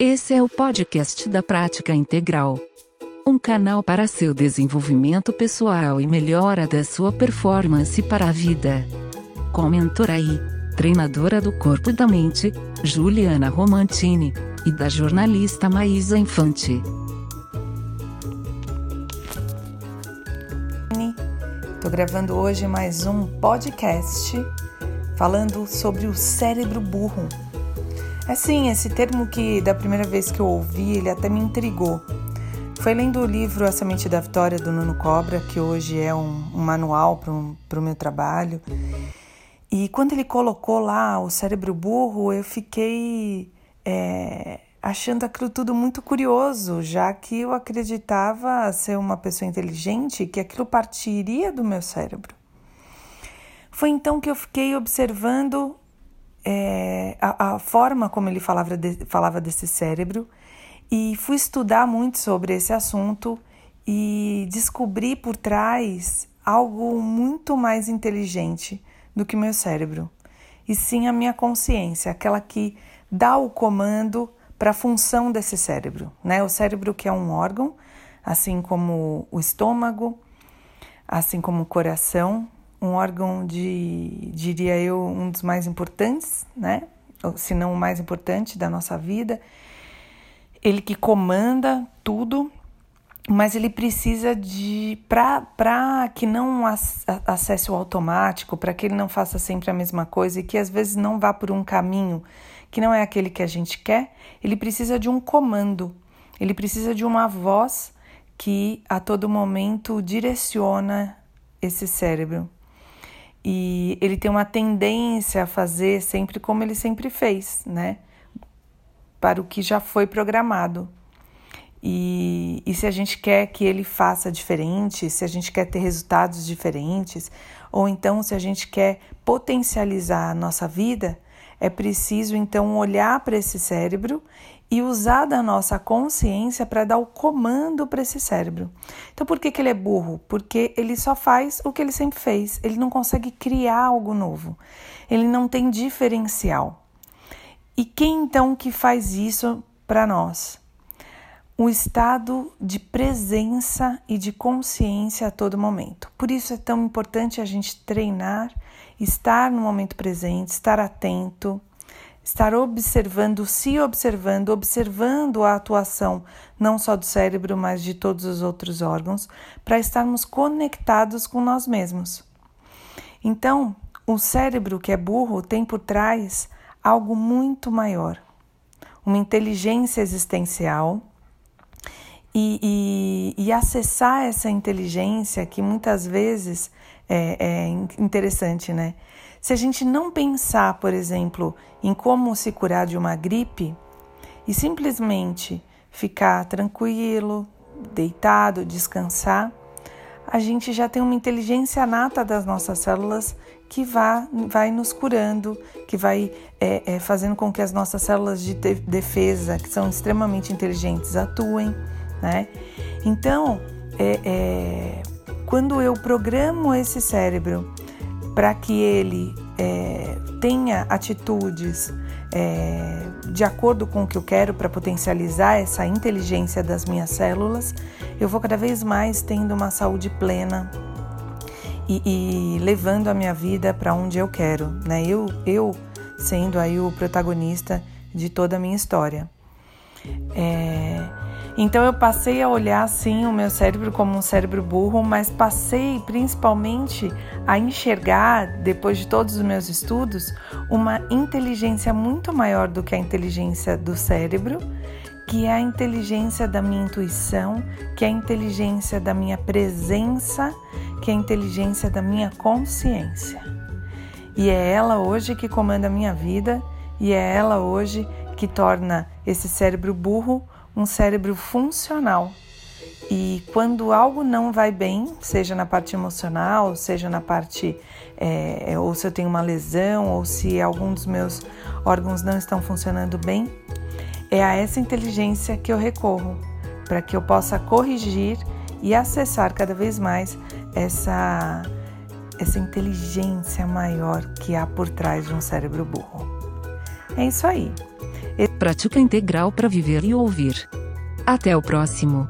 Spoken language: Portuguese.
Esse é o podcast da Prática Integral. Um canal para seu desenvolvimento pessoal e melhora da sua performance para a vida. Com mentora treinadora do corpo e da mente, Juliana Romantini, e da jornalista Maísa Infante. Estou gravando hoje mais um podcast falando sobre o cérebro burro. Assim, esse termo que da primeira vez que eu ouvi, ele até me intrigou. Foi lendo o livro A Semente da Vitória do Nuno Cobra, que hoje é um, um manual para o meu trabalho. E quando ele colocou lá o cérebro burro, eu fiquei é, achando aquilo tudo muito curioso, já que eu acreditava ser uma pessoa inteligente, que aquilo partiria do meu cérebro. Foi então que eu fiquei observando é, a, a, forma como ele falava, de, falava desse cérebro e fui estudar muito sobre esse assunto e descobri por trás algo muito mais inteligente do que meu cérebro, e sim a minha consciência, aquela que dá o comando para a função desse cérebro, né? O cérebro que é um órgão, assim como o estômago, assim como o coração, um órgão de, diria eu, um dos mais importantes, né? Se não o mais importante da nossa vida. Ele que comanda tudo, mas ele precisa de. Para que não acesse o automático, para que ele não faça sempre a mesma coisa e que às vezes não vá por um caminho que não é aquele que a gente quer, ele precisa de um comando, ele precisa de uma voz que a todo momento direciona esse cérebro e ele tem uma tendência a fazer sempre como ele sempre fez, né? Para o que já foi programado. E, e se a gente quer que ele faça diferente, se a gente quer ter resultados diferentes, ou então se a gente quer potencializar a nossa vida, é preciso então olhar para esse cérebro e usar da nossa consciência para dar o comando para esse cérebro. Então, por que, que ele é burro? Porque ele só faz o que ele sempre fez, ele não consegue criar algo novo, ele não tem diferencial. E quem então que faz isso para nós? O estado de presença e de consciência a todo momento. Por isso é tão importante a gente treinar, estar no momento presente, estar atento estar observando, se observando, observando a atuação não só do cérebro, mas de todos os outros órgãos, para estarmos conectados com nós mesmos. Então, o cérebro que é burro tem por trás algo muito maior, uma inteligência existencial. E, e, e acessar essa inteligência que muitas vezes é, é interessante, né? Se a gente não pensar, por exemplo, em como se curar de uma gripe e simplesmente ficar tranquilo, deitado, descansar, a gente já tem uma inteligência nata das nossas células que vai, vai nos curando, que vai é, é, fazendo com que as nossas células de defesa, que são extremamente inteligentes, atuem, né? Então, é, é quando eu programo esse cérebro para que ele é, tenha atitudes é, de acordo com o que eu quero para potencializar essa inteligência das minhas células, eu vou cada vez mais tendo uma saúde plena e, e levando a minha vida para onde eu quero, né? Eu, eu sendo aí o protagonista de toda a minha história. É, então eu passei a olhar sim o meu cérebro como um cérebro burro, mas passei principalmente a enxergar, depois de todos os meus estudos, uma inteligência muito maior do que a inteligência do cérebro, que é a inteligência da minha intuição, que é a inteligência da minha presença, que é a inteligência da minha consciência. E é ela hoje que comanda a minha vida e é ela hoje que torna esse cérebro burro um cérebro funcional. E quando algo não vai bem, seja na parte emocional, seja na parte, é, ou se eu tenho uma lesão, ou se algum dos meus órgãos não estão funcionando bem, é a essa inteligência que eu recorro para que eu possa corrigir e acessar cada vez mais essa, essa inteligência maior que há por trás de um cérebro burro. É isso aí. Prática Integral para Viver e Ouvir. Até o próximo!